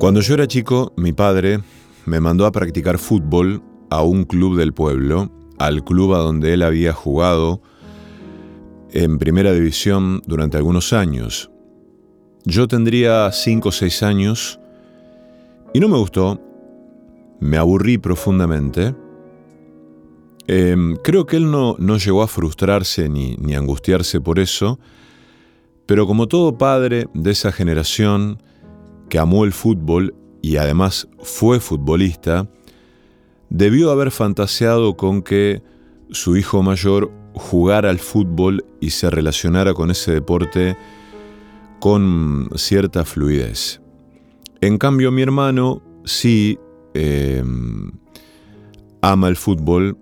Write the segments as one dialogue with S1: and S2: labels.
S1: Cuando yo era chico, mi padre me mandó a practicar fútbol a un club del pueblo, al club a donde él había jugado en primera división durante algunos años. Yo tendría 5 o 6 años y no me gustó, me aburrí profundamente. Em, creo que él no, no, llegó a frustrarse ni, ni angustiarse por eso, pero como todo padre de esa generación que amó el fútbol y además fue futbolista, debió haber fantaseado con que su hijo mayor jugara al fútbol y se relacionara con ese deporte con cierta fluidez. En cambio, mi hermano sí eh, ama el fútbol,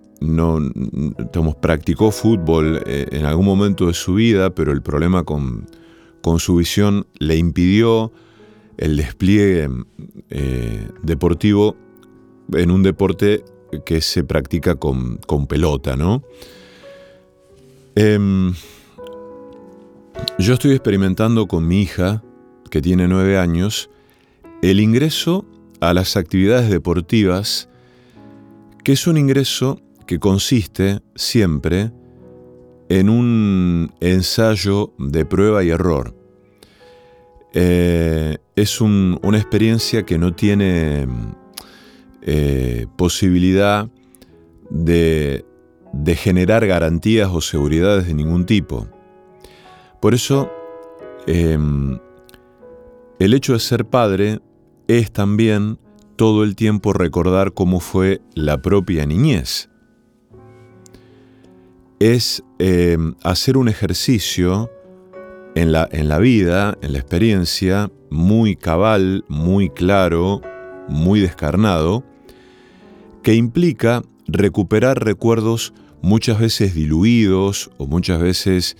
S1: practicó fútbol eh, en algún momento de su vida, pero el problema con su visión le impidió el despliegue eh, deportivo en un deporte que se practica con, con pelota, ¿no? Em, yo estoy experimentando con mi hija, que tiene nueve años, el ingreso a las actividades deportivas, que es un ingreso que consiste siempre en un ensayo de prueba y error. Eh, es una experiencia que no tiene eh, posibilidad de, generar garantías o seguridades de ningún tipo. Por eso, em, el hecho de ser padre es también todo el tiempo recordar cómo fue la propia niñez. Es em, hacer un ejercicio en la, en la vida, en la experiencia, muy cabal, muy claro, muy descarnado, que implica recuperar recuerdos muchas veces diluidos o muchas veces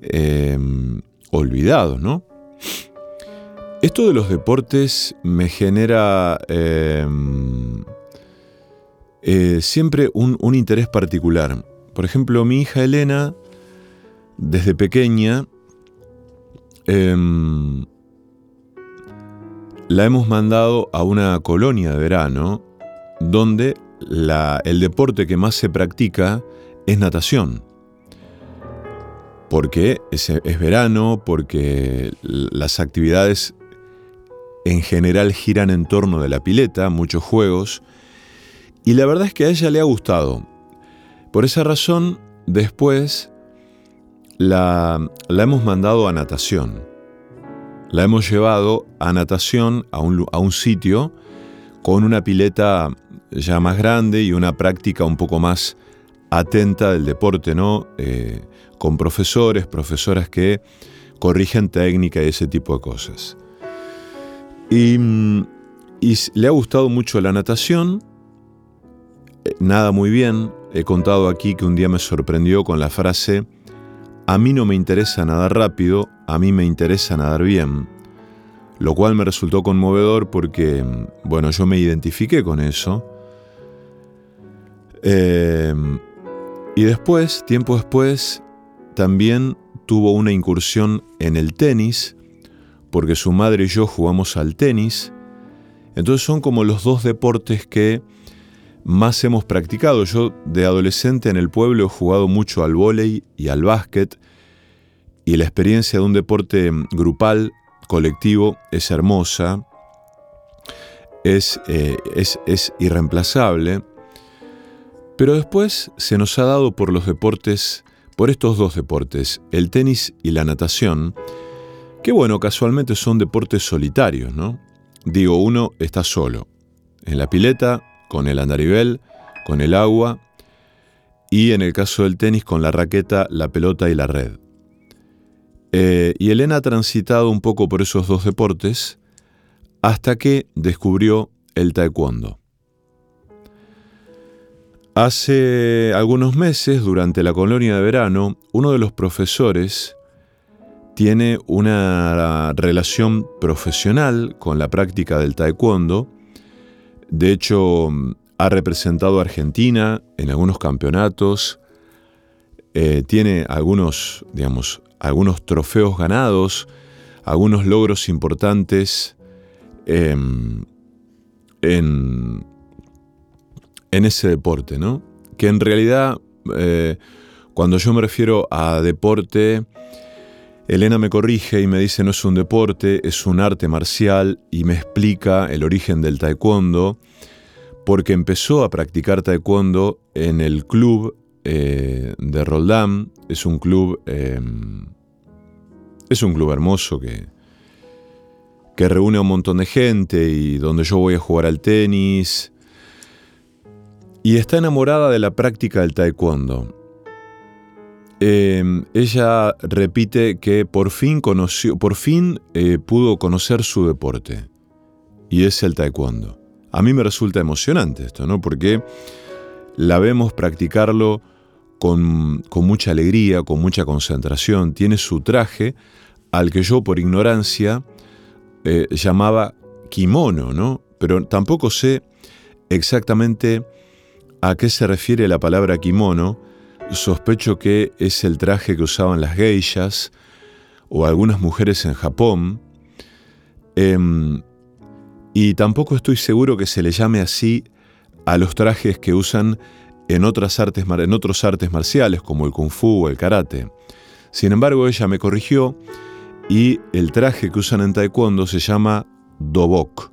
S1: em, olvidados, ¿no? Esto de los deportes me genera em, eh, siempre un, un interés particular. Por ejemplo, mi hija Elena, desde pequeña, Em, la hemos mandado a una colonia de verano donde el deporte que más se practica es natación. Porque es, es verano, porque las actividades en general giran en torno de la pileta, muchos juegos, y la verdad es que a ella le ha gustado. Por esa razón, después la, hemos mandado a natación. La hemos llevado a natación a un, a un sitio con una pileta ya más grande y una práctica un poco más atenta del deporte, ¿no? Eh, con profesores, profesoras que corrigen técnica y ese tipo de cosas. Y, y le ha gustado mucho la natación, eh, nada muy bien. He contado aquí que un día me sorprendió con la frase, a mí no me interesa nadar rápido, a mí me interesa nadar bien. Lo cual me resultó conmovedor porque, bueno, yo me identifiqué con eso. Em, y después, tiempo después, también tuvo una incursión en el tenis, porque su madre y yo jugamos al tenis. Entonces son como los dos deportes que más hemos practicado. Yo de adolescente en el pueblo he jugado mucho al vóley y al básquet y la experiencia de un deporte grupal, colectivo, es hermosa, es, eh, es, es irreemplazable, pero después se nos ha dado por los deportes, por estos dos deportes, el tenis y la natación, que bueno, casualmente son deportes solitarios, ¿no? Digo, uno está solo, en la pileta, con el andarivel, con el agua y en el caso del tenis con la raqueta, la pelota y la red. Eh, y Elena ha transitado un poco por esos dos deportes hasta que descubrió el taekwondo. Hace algunos meses, durante la colonia de verano, uno de los profesores tiene una relación profesional con la práctica del taekwondo de hecho, ha representado a Argentina en algunos campeonatos, eh, tiene algunos, digamos, algunos trofeos ganados, algunos logros importantes em, en, ese deporte, ¿no? Que en realidad, eh, cuando yo me refiero a deporte, Elena me corrige y me dice no es un deporte, es un arte marcial y me explica el origen del taekwondo, porque empezó a practicar taekwondo en el club eh, de Roldán, es un club, em, es un club hermoso que, que reúne a un montón de gente y donde yo voy a jugar al tenis, y está enamorada de la práctica del taekwondo. Em, ella repite que por fin conoció, por fin eh, pudo conocer su deporte y es el taekwondo. A mí me resulta emocionante esto, ¿no? Porque la vemos practicarlo con, mucha alegría, con mucha concentración. Tiene su traje al que yo por ignorancia eh, llamaba kimono, ¿no? Pero tampoco sé exactamente a qué se refiere la palabra kimono, sospecho que es el traje que usaban las geishas o algunas mujeres en Japón, em, y tampoco estoy seguro que se le llame así a los trajes que usan en, otras artes, en otros artes marciales como el kung fu o el karate. Sin embargo, ella me corrigió y el traje que usan en taekwondo se llama dobok.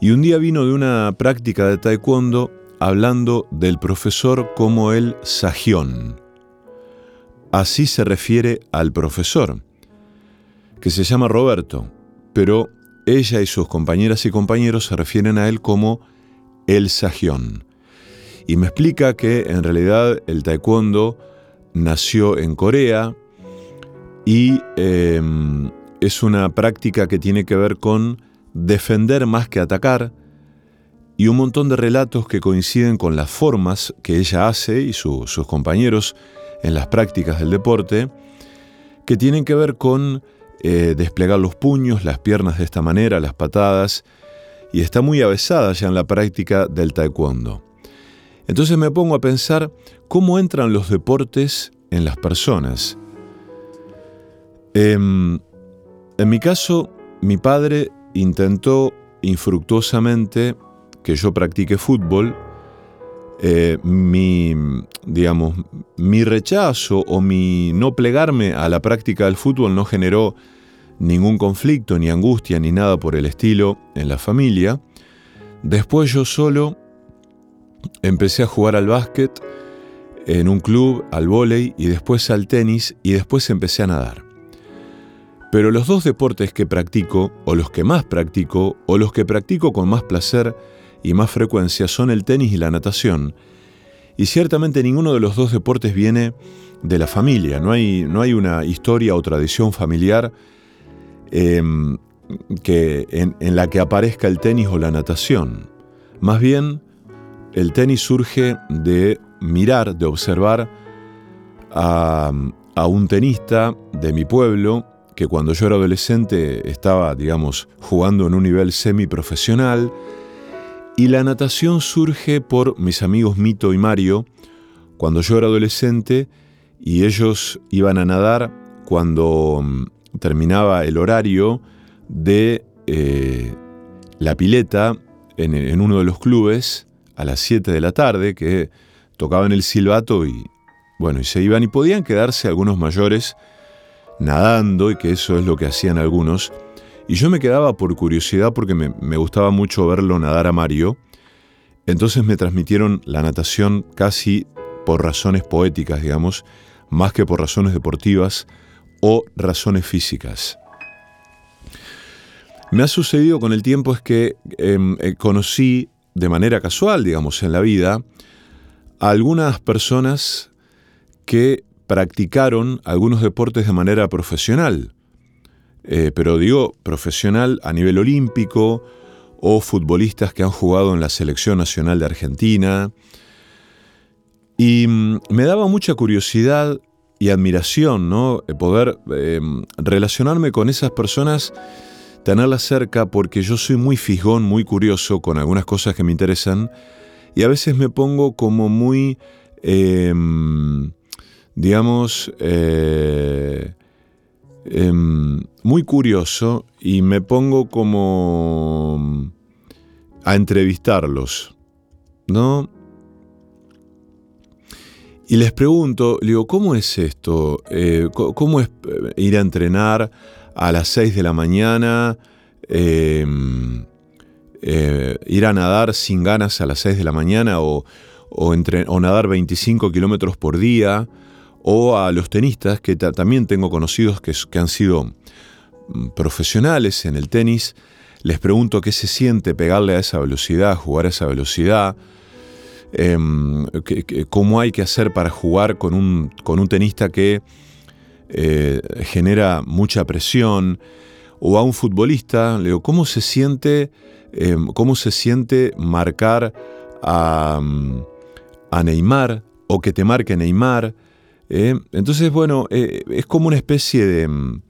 S1: Y un día vino de una práctica de taekwondo hablando del profesor como el sajión. Así se refiere al profesor, que se llama Roberto, pero ella y sus compañeras y compañeros se refieren a él como el sajión. Y me explica que en realidad el taekwondo nació en Corea y em, es una práctica que tiene que ver con defender más que atacar, y un montón de relatos que coinciden con las formas que ella hace y sus compañeros en las prácticas del deporte, que tienen que ver con eh, desplegar los puños, las piernas de esta manera, las patadas, y está muy avesada ya en la práctica del taekwondo. Entonces me pongo a pensar cómo entran los deportes en las personas. Em, en mi caso, mi padre intentó infructuosamente que yo practique fútbol, eh, mi, digamos, mi rechazo o mi no plegarme a la práctica del fútbol no generó ningún conflicto, ni angustia, ni nada por el estilo en la familia. Después yo solo empecé a jugar al básquet en un club, al vóley y después al tenis y después empecé a nadar. Pero los dos deportes que practico, o los que más practico, o los que practico con más placer y más frecuencia son el tenis y la natación. Y ciertamente ninguno de los dos deportes viene de la familia, no hay, no hay una historia o tradición familiar em, que, en, la que aparezca el tenis o la natación. Más bien, el tenis surge de mirar, de observar a, a un tenista de mi pueblo que cuando yo era adolescente estaba, digamos, jugando en un nivel semiprofesional, y la natación surge por mis amigos Mito y Mario, cuando yo era adolescente y ellos iban a nadar cuando mm, terminaba el horario de eh, la pileta en, uno de los clubes a las 7 de la tarde, que tocaban el silbato y bueno, y se iban y podían quedarse algunos mayores nadando y que eso es lo que hacían algunos. Y yo me quedaba por curiosidad porque me, gustaba mucho verlo nadar a Mario. Entonces me transmitieron la natación casi por razones poéticas, digamos, más que por razones deportivas o razones físicas. Me ha sucedido con el tiempo es que em, eh, conocí de manera casual, digamos, en la vida, a algunas personas que practicaron algunos deportes de manera profesional, eh, pero digo profesional a nivel olímpico o futbolistas que han jugado en la selección nacional de Argentina. Y mm, me daba mucha curiosidad y admiración, ¿no? Eh, poder em, relacionarme con esas personas, tenerlas cerca, porque yo soy muy fijón, muy curioso con algunas cosas que me interesan, y a veces me pongo como muy em, digamos, eh, em, muy curioso y me pongo como a entrevistarlos, ¿no? Y les pregunto, digo, ¿cómo es esto? Eh, ¿Cómo es eh, ir a entrenar a las 6 de la mañana? Em, eh, ir a nadar sin ganas a las 6 de la mañana o, o, nadar 25 kilómetros por día, o a los tenistas, que también tengo conocidos que, han sido mm, profesionales en el tenis, les pregunto qué se siente pegarle a esa velocidad, jugar a esa velocidad, em, cómo hay que hacer para jugar con un, tenista que eh, genera mucha presión, o a un futbolista, le digo, ¿cómo se siente, em, cómo se siente marcar a, a Neymar o que te marque Neymar. ¿Eh? entonces, bueno, eh, es como una especie de,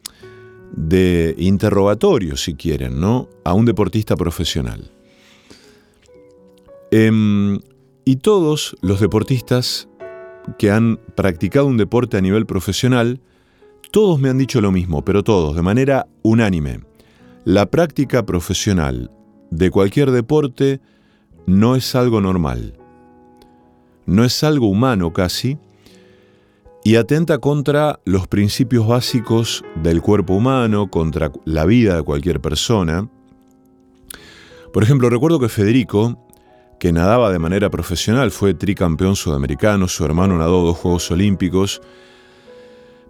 S1: de interrogatorio, si quieren, ¿no? A un deportista profesional. Em, y todos los deportistas que han practicado un deporte a nivel profesional, todos me han dicho lo mismo, pero todos, de manera unánime. La práctica profesional de cualquier deporte no es algo normal no es algo humano casi, y atenta contra los principios básicos del cuerpo humano, contra la vida de cualquier persona. Por ejemplo, recuerdo que Federico, que nadaba de manera profesional, fue tricampeón sudamericano, su hermano nadó dos Juegos Olímpicos,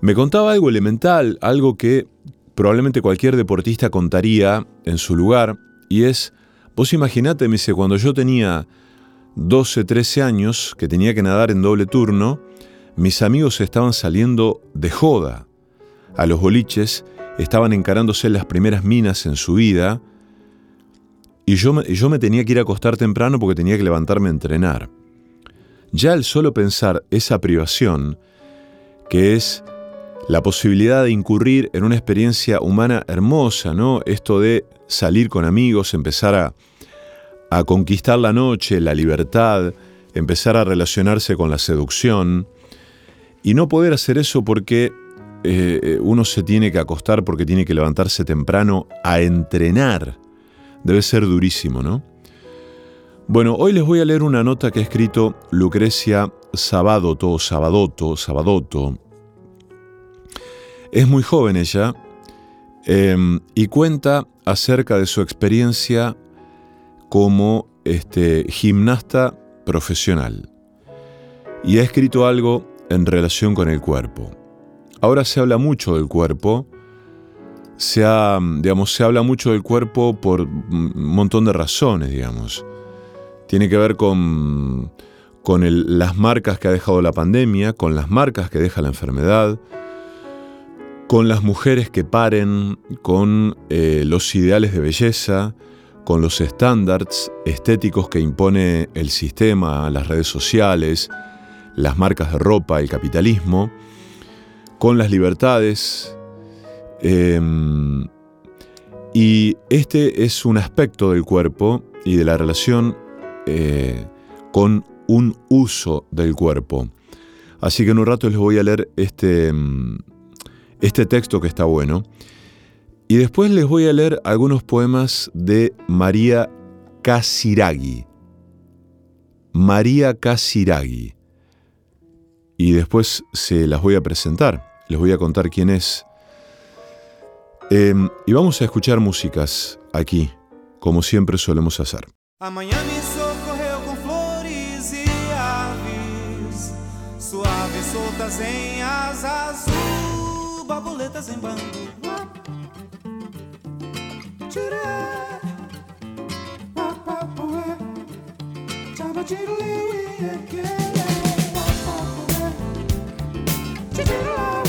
S1: me contaba algo elemental, algo que probablemente cualquier deportista contaría en su lugar, y es, vos imaginate, me dice, cuando yo tenía 12, 13 años, que tenía que nadar en doble turno, mis amigos estaban saliendo de joda. A los boliches estaban encarándose las primeras minas en su vida y yo, me, yo me tenía que ir a acostar temprano porque tenía que levantarme a entrenar. Ya el solo pensar esa privación, que es la posibilidad de incurrir en una experiencia humana hermosa, ¿no? Esto de salir con amigos, empezar a, a conquistar la noche, la libertad, empezar a relacionarse con la seducción, y no poder hacer eso porque eh, uno se tiene que acostar, porque tiene que levantarse temprano a entrenar. Debe ser durísimo, ¿no? Bueno, hoy les voy a leer una nota que ha escrito Lucrecia Sabadoto, Sabadoto, Sabadoto. Es muy joven ella em, y cuenta acerca de su experiencia como este, gimnasta profesional y ha escrito algo en relación con el cuerpo. Ahora se habla mucho del cuerpo, se, habla mucho del cuerpo por un montón de razones, digamos. Tiene que ver con, con las marcas que ha dejado la pandemia, con las marcas que deja la enfermedad, con las mujeres que paren, con eh, los ideales de belleza, con los estándares estéticos que impone el sistema, las redes sociales, las marcas de ropa, el capitalismo, con las libertades. Em, y este es un aspecto del cuerpo y de la relación eh, con un uso del cuerpo. Así que en un rato les voy a leer este, em, este texto que está bueno. Y después les voy a leer algunos poemas de María Casiraghi. María Casiraghi. Y después se las voy a presentar. Les voy a contar quién es. Em, y vamos a escuchar músicas aquí, como siempre solemos hacer.
S2: E soltas em asa azul, borboletas em bando. to do.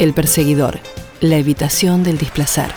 S3: El perseguidor, la evitación del displazar.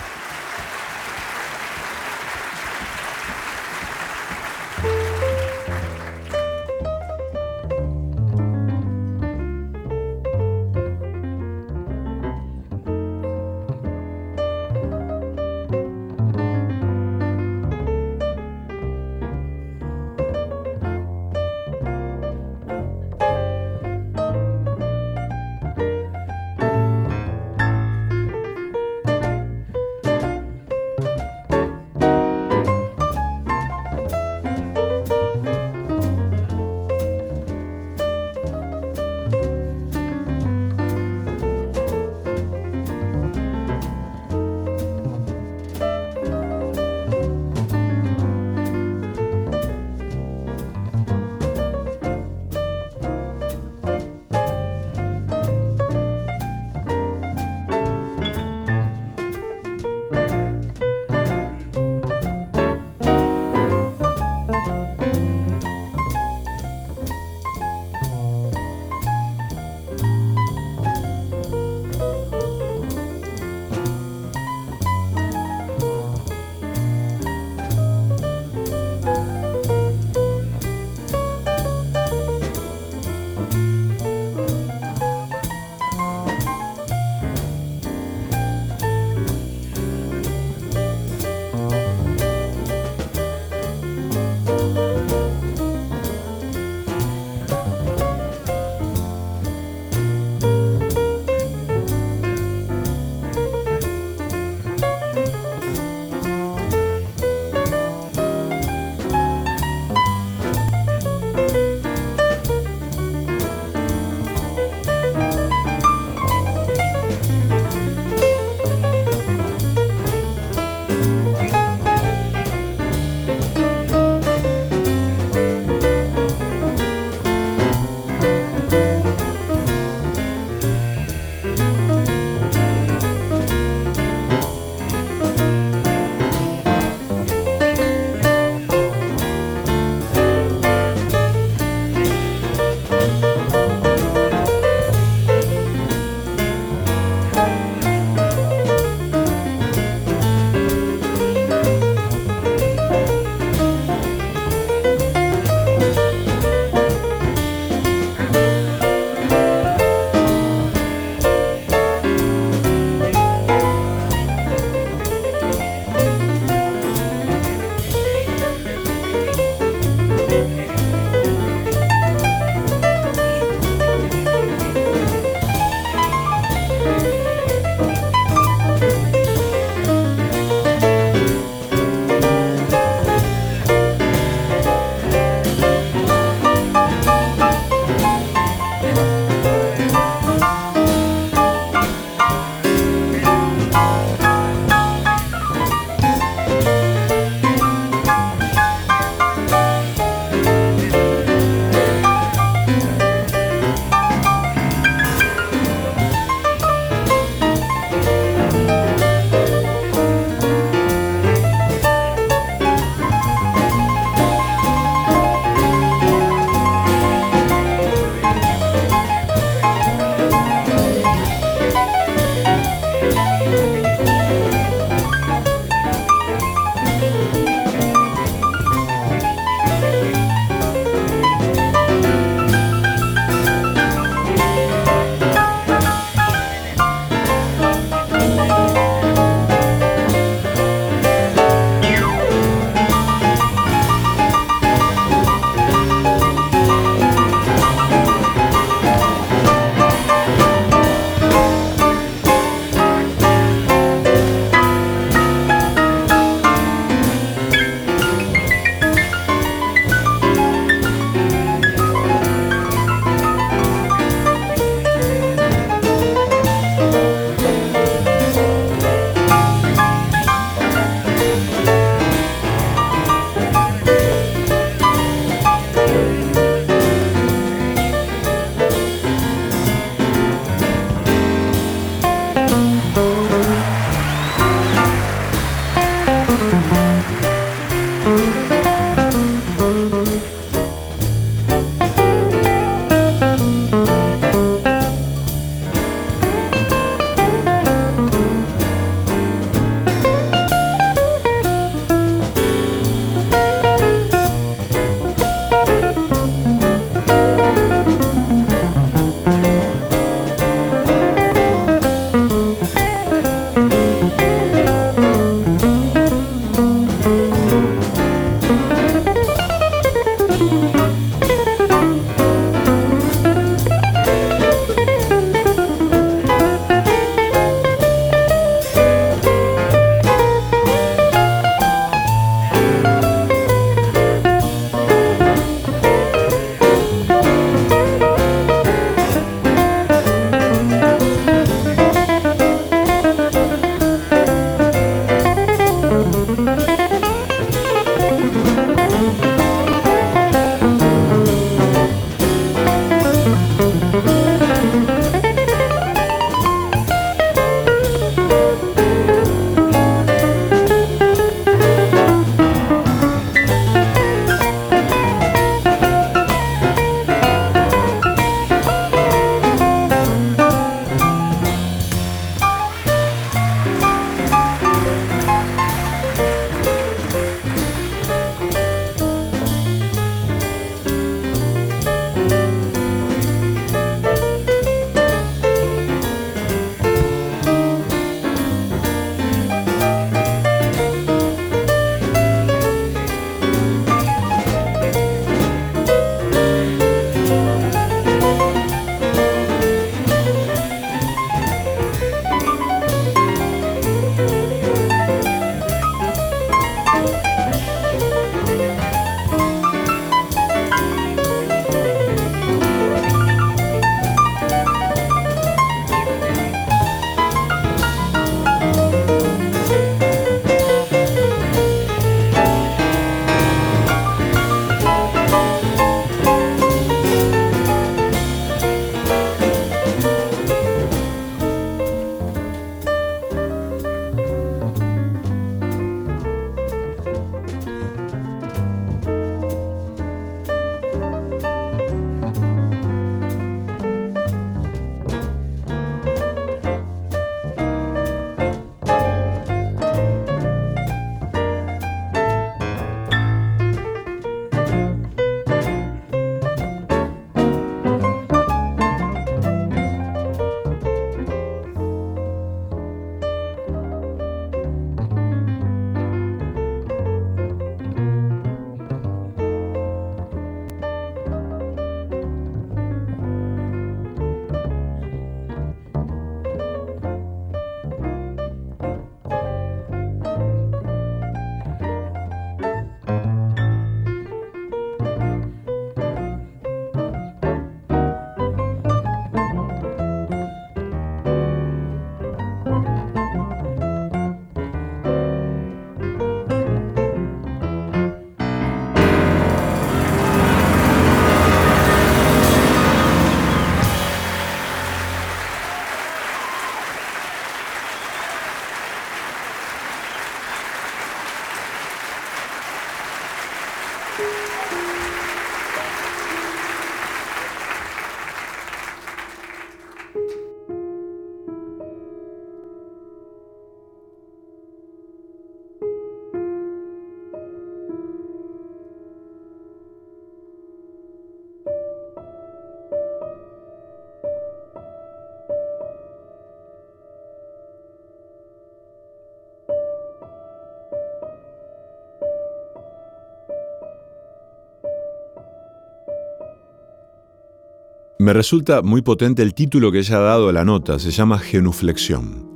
S1: Me resulta muy potente el título que ella ha dado a la nota, se llama Genuflexión.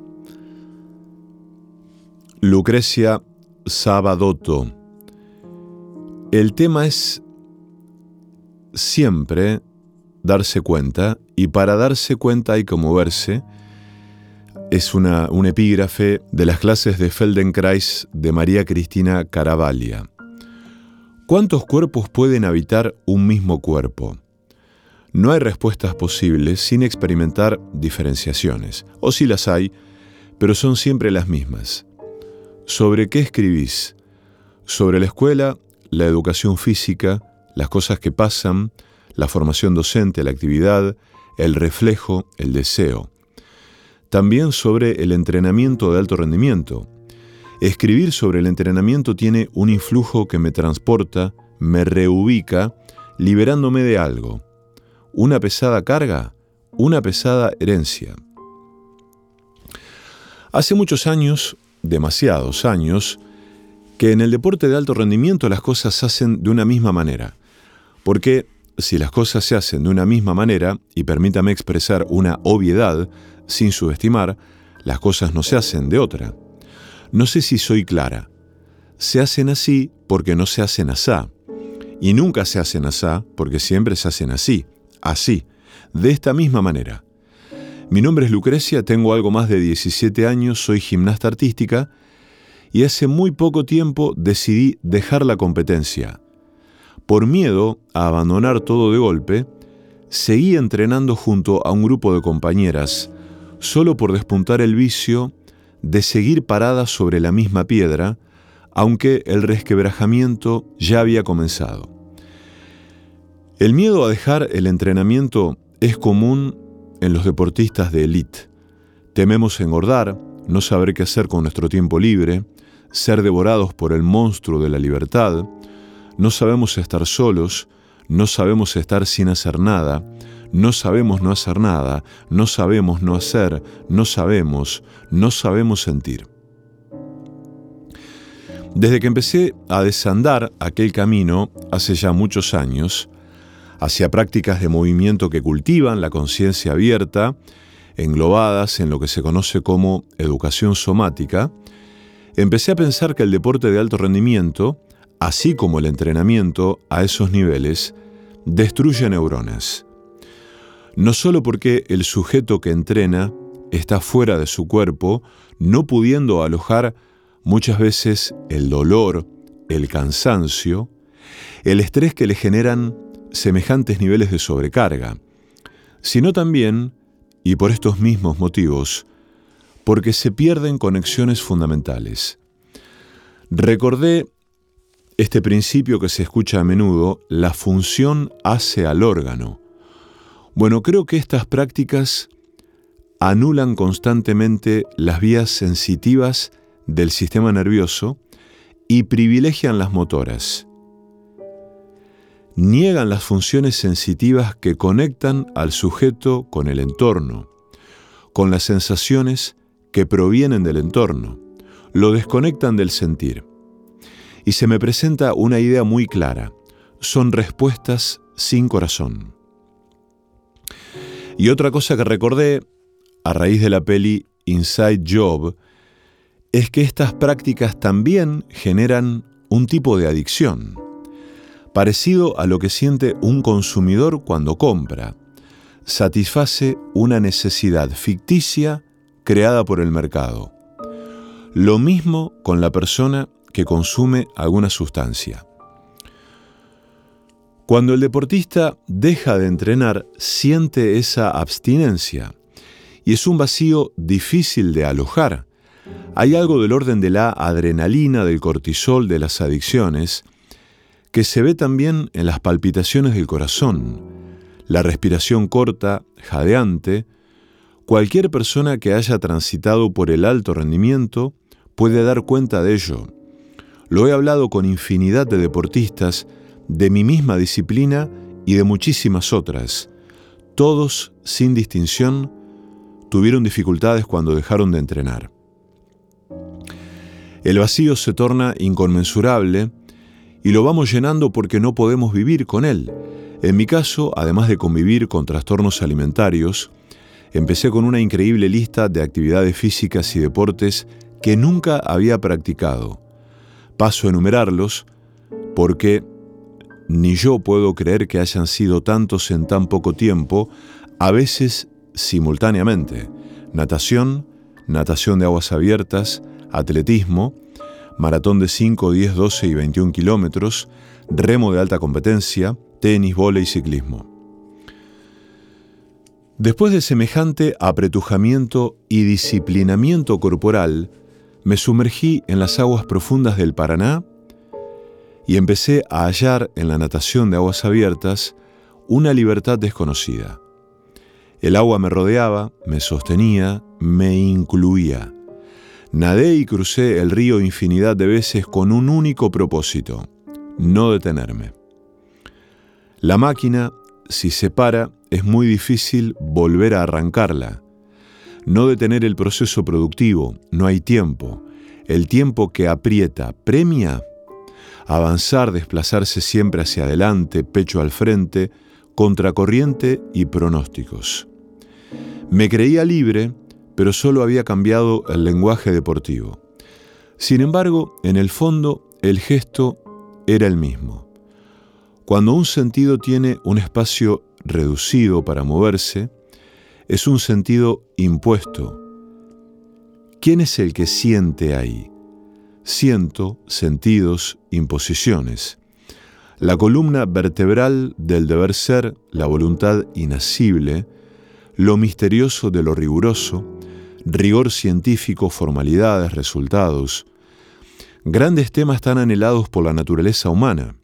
S1: Lucrecia Sabadotto. El tema es siempre darse cuenta, y para darse cuenta hay que moverse. Es una, un epígrafe de las clases de Feldenkrais de María Cristina Caravaglia. ¿Cuántos cuerpos pueden habitar un mismo cuerpo? No hay respuestas posibles sin experimentar diferenciaciones, o si las hay, pero son siempre las mismas. ¿Sobre qué escribís? sobre la escuela, la educación física, las cosas que pasan, la formación docente, la actividad, el reflejo, el deseo. También sobre el entrenamiento de alto rendimiento. Escribir sobre el entrenamiento tiene un influjo que me transporta, me reubica, liberándome de algo. Una pesada carga, una pesada herencia. Hace muchos años, demasiados años, que en el deporte de alto rendimiento las cosas se hacen de una misma manera. Porque si las cosas se hacen de una misma manera, y permítame expresar una obviedad sin subestimar, las cosas no se hacen de otra. No sé si soy clara. Se hacen así porque no se hacen asá. Y nunca se hacen asá porque siempre se hacen así, así, de esta misma manera. Mi nombre es Lucrecia, tengo algo más de 17 años, soy gimnasta artística y hace muy poco tiempo decidí dejar la competencia. Por miedo a abandonar todo de golpe, seguí entrenando junto a un grupo de compañeras, solo por despuntar el vicio de seguir paradas sobre la misma piedra, aunque el resquebrajamiento ya había comenzado. El miedo a dejar el entrenamiento es común en los deportistas de élite. Tememos engordar, no saber qué hacer con nuestro tiempo libre, ser devorados por el monstruo de la libertad, no sabemos estar solos, no sabemos estar sin hacer nada, no sabemos no hacer nada, no sabemos no hacer, no sabemos, no sabemos sentir. Desde que empecé a desandar aquel camino hace ya muchos años, hacia prácticas de movimiento que cultivan la conciencia abierta, englobadas en lo que se conoce como educación somática, empecé a pensar que el deporte de alto rendimiento, así como el entrenamiento a esos niveles, destruye neuronas. No solo porque el sujeto que entrena está fuera de su cuerpo, no pudiendo alojar muchas veces el dolor, el cansancio, el estrés que le generan semejantes niveles de sobrecarga, sino también, y por estos mismos motivos, porque se pierden conexiones fundamentales. Recordé este principio que se escucha a menudo, la función hace al órgano. Bueno, creo que estas prácticas anulan constantemente las vías sensitivas del sistema nervioso y privilegian las motoras niegan las funciones sensitivas que conectan al sujeto con el entorno, con las sensaciones que provienen del entorno, lo desconectan del sentir. Y se me presenta una idea muy clara, son respuestas sin corazón. Y otra cosa que recordé a raíz de la peli Inside Job es que estas prácticas también generan un tipo de adicción parecido a lo que siente un consumidor cuando compra. Satisface una necesidad ficticia creada por el mercado. Lo mismo con la persona que consume alguna sustancia. Cuando el deportista deja de entrenar, siente esa abstinencia y es un vacío difícil de alojar. Hay algo del orden de la adrenalina, del cortisol, de las adicciones, que se ve también en las palpitaciones del corazón, la respiración corta, jadeante. Cualquier persona que haya transitado por el alto rendimiento puede dar cuenta de ello. Lo he hablado con infinidad de deportistas de mi misma disciplina y de muchísimas otras. Todos, sin distinción, tuvieron dificultades cuando dejaron de entrenar. El vacío se torna inconmensurable y lo vamos llenando porque no podemos vivir con él. En mi caso, además de convivir con trastornos alimentarios, empecé con una increíble lista de actividades físicas y deportes que nunca había practicado. Paso a enumerarlos porque ni yo puedo creer que hayan sido tantos en tan poco tiempo, a veces simultáneamente. Natación, natación de aguas abiertas, atletismo, maratón de 5, 10, 12 y 21 kilómetros, remo de alta competencia, tenis, vole y ciclismo. Después de semejante apretujamiento y disciplinamiento corporal, me sumergí en las aguas profundas del Paraná y empecé a hallar en la natación de aguas abiertas una libertad desconocida. El agua me rodeaba, me sostenía, me incluía. Nadé y crucé el río infinidad de veces con un único propósito, no detenerme. La máquina, si se para, es muy difícil volver a arrancarla. No detener el proceso productivo, no hay tiempo. El tiempo que aprieta, premia. Avanzar, desplazarse siempre hacia adelante, pecho al frente, contracorriente y pronósticos. Me creía libre, pero solo había cambiado el lenguaje deportivo. Sin embargo, en el fondo, el gesto era el mismo. Cuando un sentido tiene un espacio reducido para moverse, es un sentido impuesto. ¿Quién es el que siente ahí? Siento, sentidos, imposiciones la columna vertebral del deber ser, la voluntad inasible, lo misterioso de lo riguroso, rigor científico, formalidades, resultados, grandes temas tan anhelados por la naturaleza humana.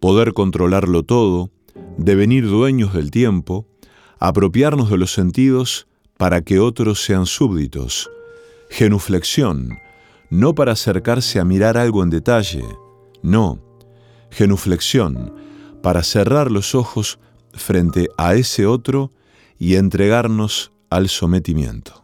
S1: Poder controlarlo todo, devenir dueños del tiempo, apropiarnos de los sentidos para que otros sean súbditos, genuflexión, no para acercarse a mirar algo en detalle, no, genuflexión, para cerrar los ojos frente a ese otro y entregarnos al sometimiento.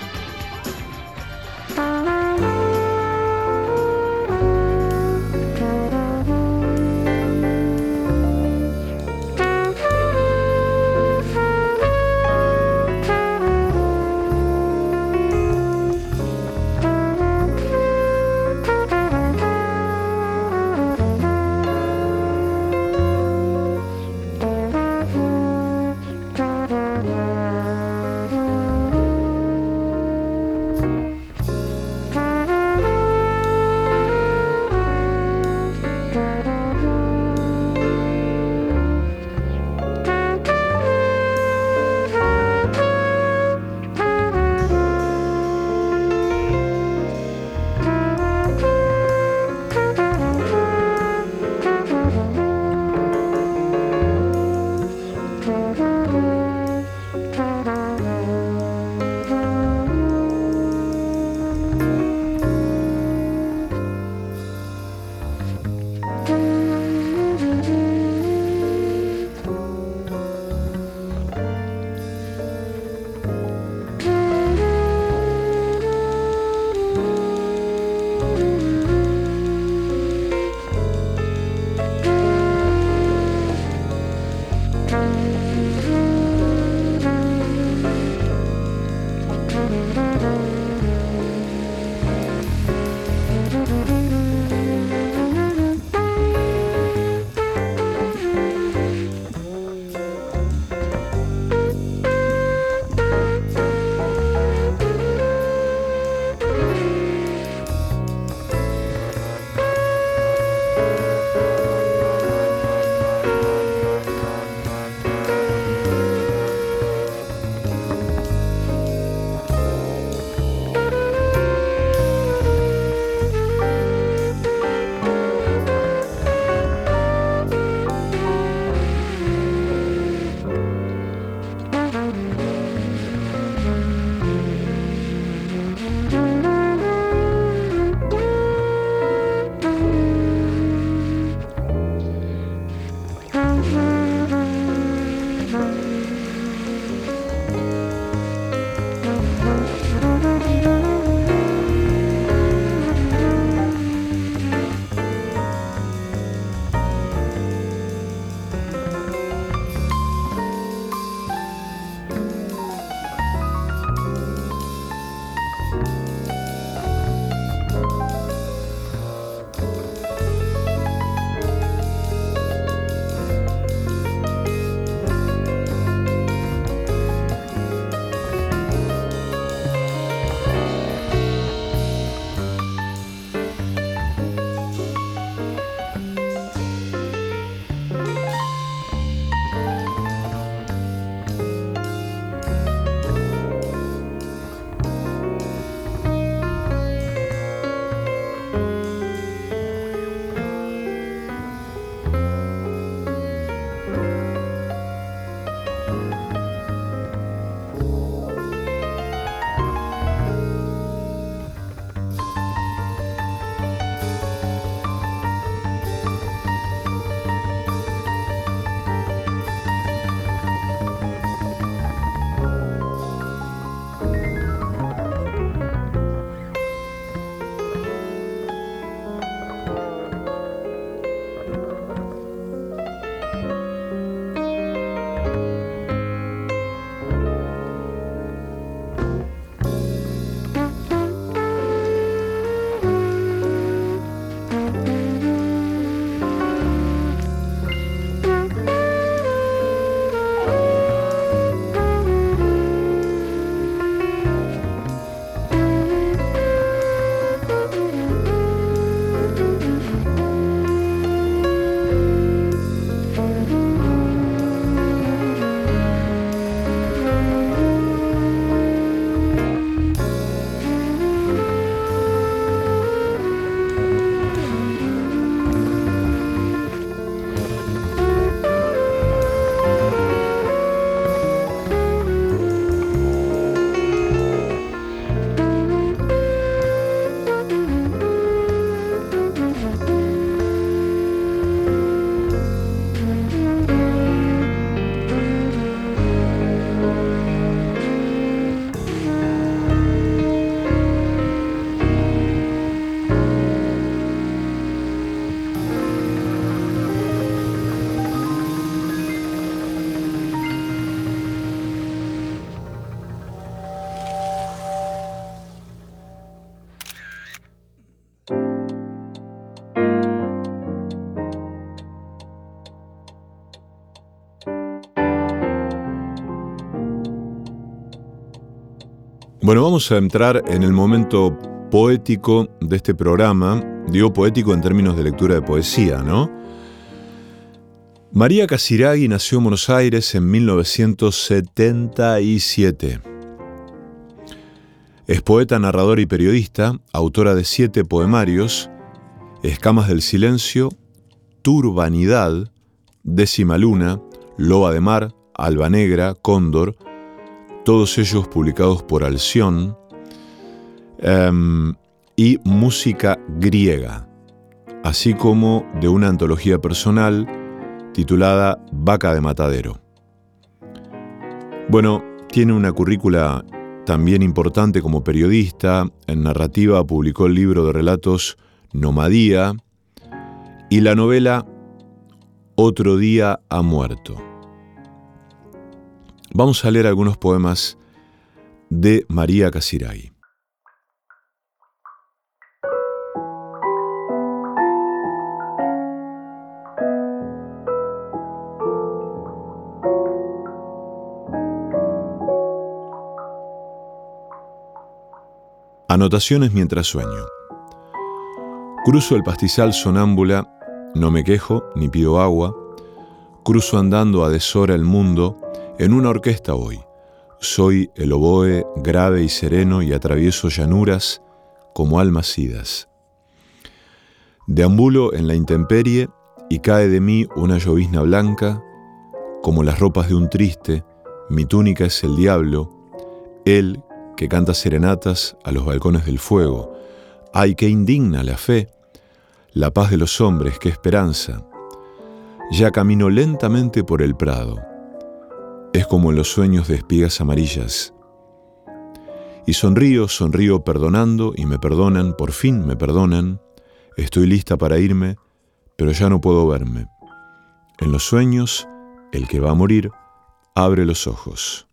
S1: Bueno, vamos a entrar en el momento poético de este programa. Digo poético en términos de lectura de poesía, ¿no? María Casiraghi nació en Buenos Aires en 1977. Es poeta, narrador y periodista, autora de siete poemarios, Escamas del Silencio, Turbanidad, Décima Luna, Loba de Mar, Alba Negra, Cóndor, todos ellos publicados por Alción, em, y música griega, así como de una antología personal titulada Vaca de Matadero. Bueno, tiene una currícula también importante como periodista, en narrativa publicó el libro de relatos Nomadía y la novela Otro día ha muerto. Vamos a leer algunos poemas de María Casiray. Anotaciones mientras sueño. Cruzo el pastizal sonámbula, no me quejo ni pido agua. Cruzo andando a deshora el mundo, en una orquesta voy. Soy el oboe grave y sereno y atravieso llanuras como almas idas. Deambulo en la intemperie y cae de mí una llovizna blanca, como las ropas de un triste, mi túnica es el diablo, él que canta serenatas a los balcones del fuego. ¡Ay, qué indigna la fe! La paz de los hombres, qué esperanza. Ya camino lentamente por el prado. Es como en los sueños de espigas amarillas. Y sonrío, sonrío perdonando y me perdonan, por fin me perdonan. Estoy lista para irme, pero ya no puedo verme. En los sueños, el que va a morir abre los ojos.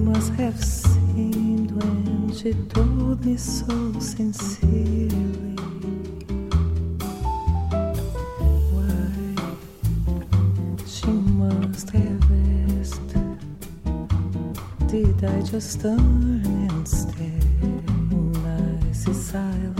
S4: must have seemed when she told me so sincerely. Why she must have asked, did I just turn and stare in icy silence?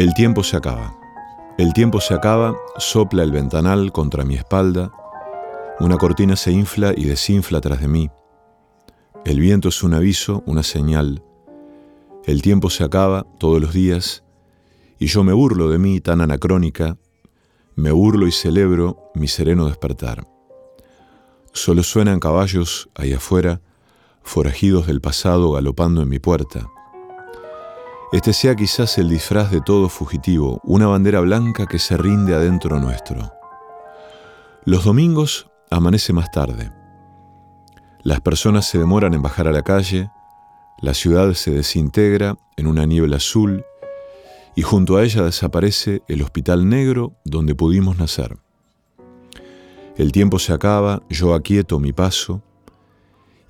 S5: El tiempo se acaba. El tiempo se acaba, sopla el ventanal contra mi espalda, una cortina se infla y desinfla tras de mí. El viento es un aviso, una señal. El tiempo se acaba todos los días y yo me burlo de mí tan anacrónica, me burlo y celebro mi sereno despertar. Solo suenan caballos ahí afuera, forajidos del pasado galopando en mi puerta. Este sea quizás el disfraz de todo fugitivo, una bandera blanca que se rinde adentro nuestro. Los domingos amanece más tarde. Las personas se demoran en bajar a la calle, la ciudad se desintegra en una niebla azul y junto a ella desaparece el hospital negro donde pudimos nacer. El tiempo se acaba, yo aquieto mi paso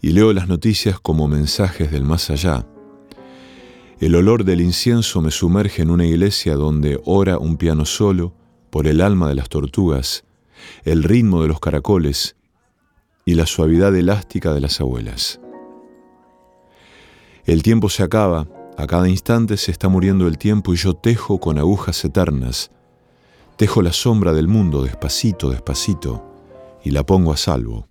S5: y leo las noticias como mensajes del más allá el olor del incienso me sumerge en una iglesia donde ora un piano solo por el alma de las tortugas, el ritmo de los caracoles y la suavidad elástica de las abuelas. El tiempo se acaba, a cada instante se está muriendo el tiempo y yo tejo con agujas eternas, tejo la sombra del mundo despacito, despacito, y la pongo a salvo.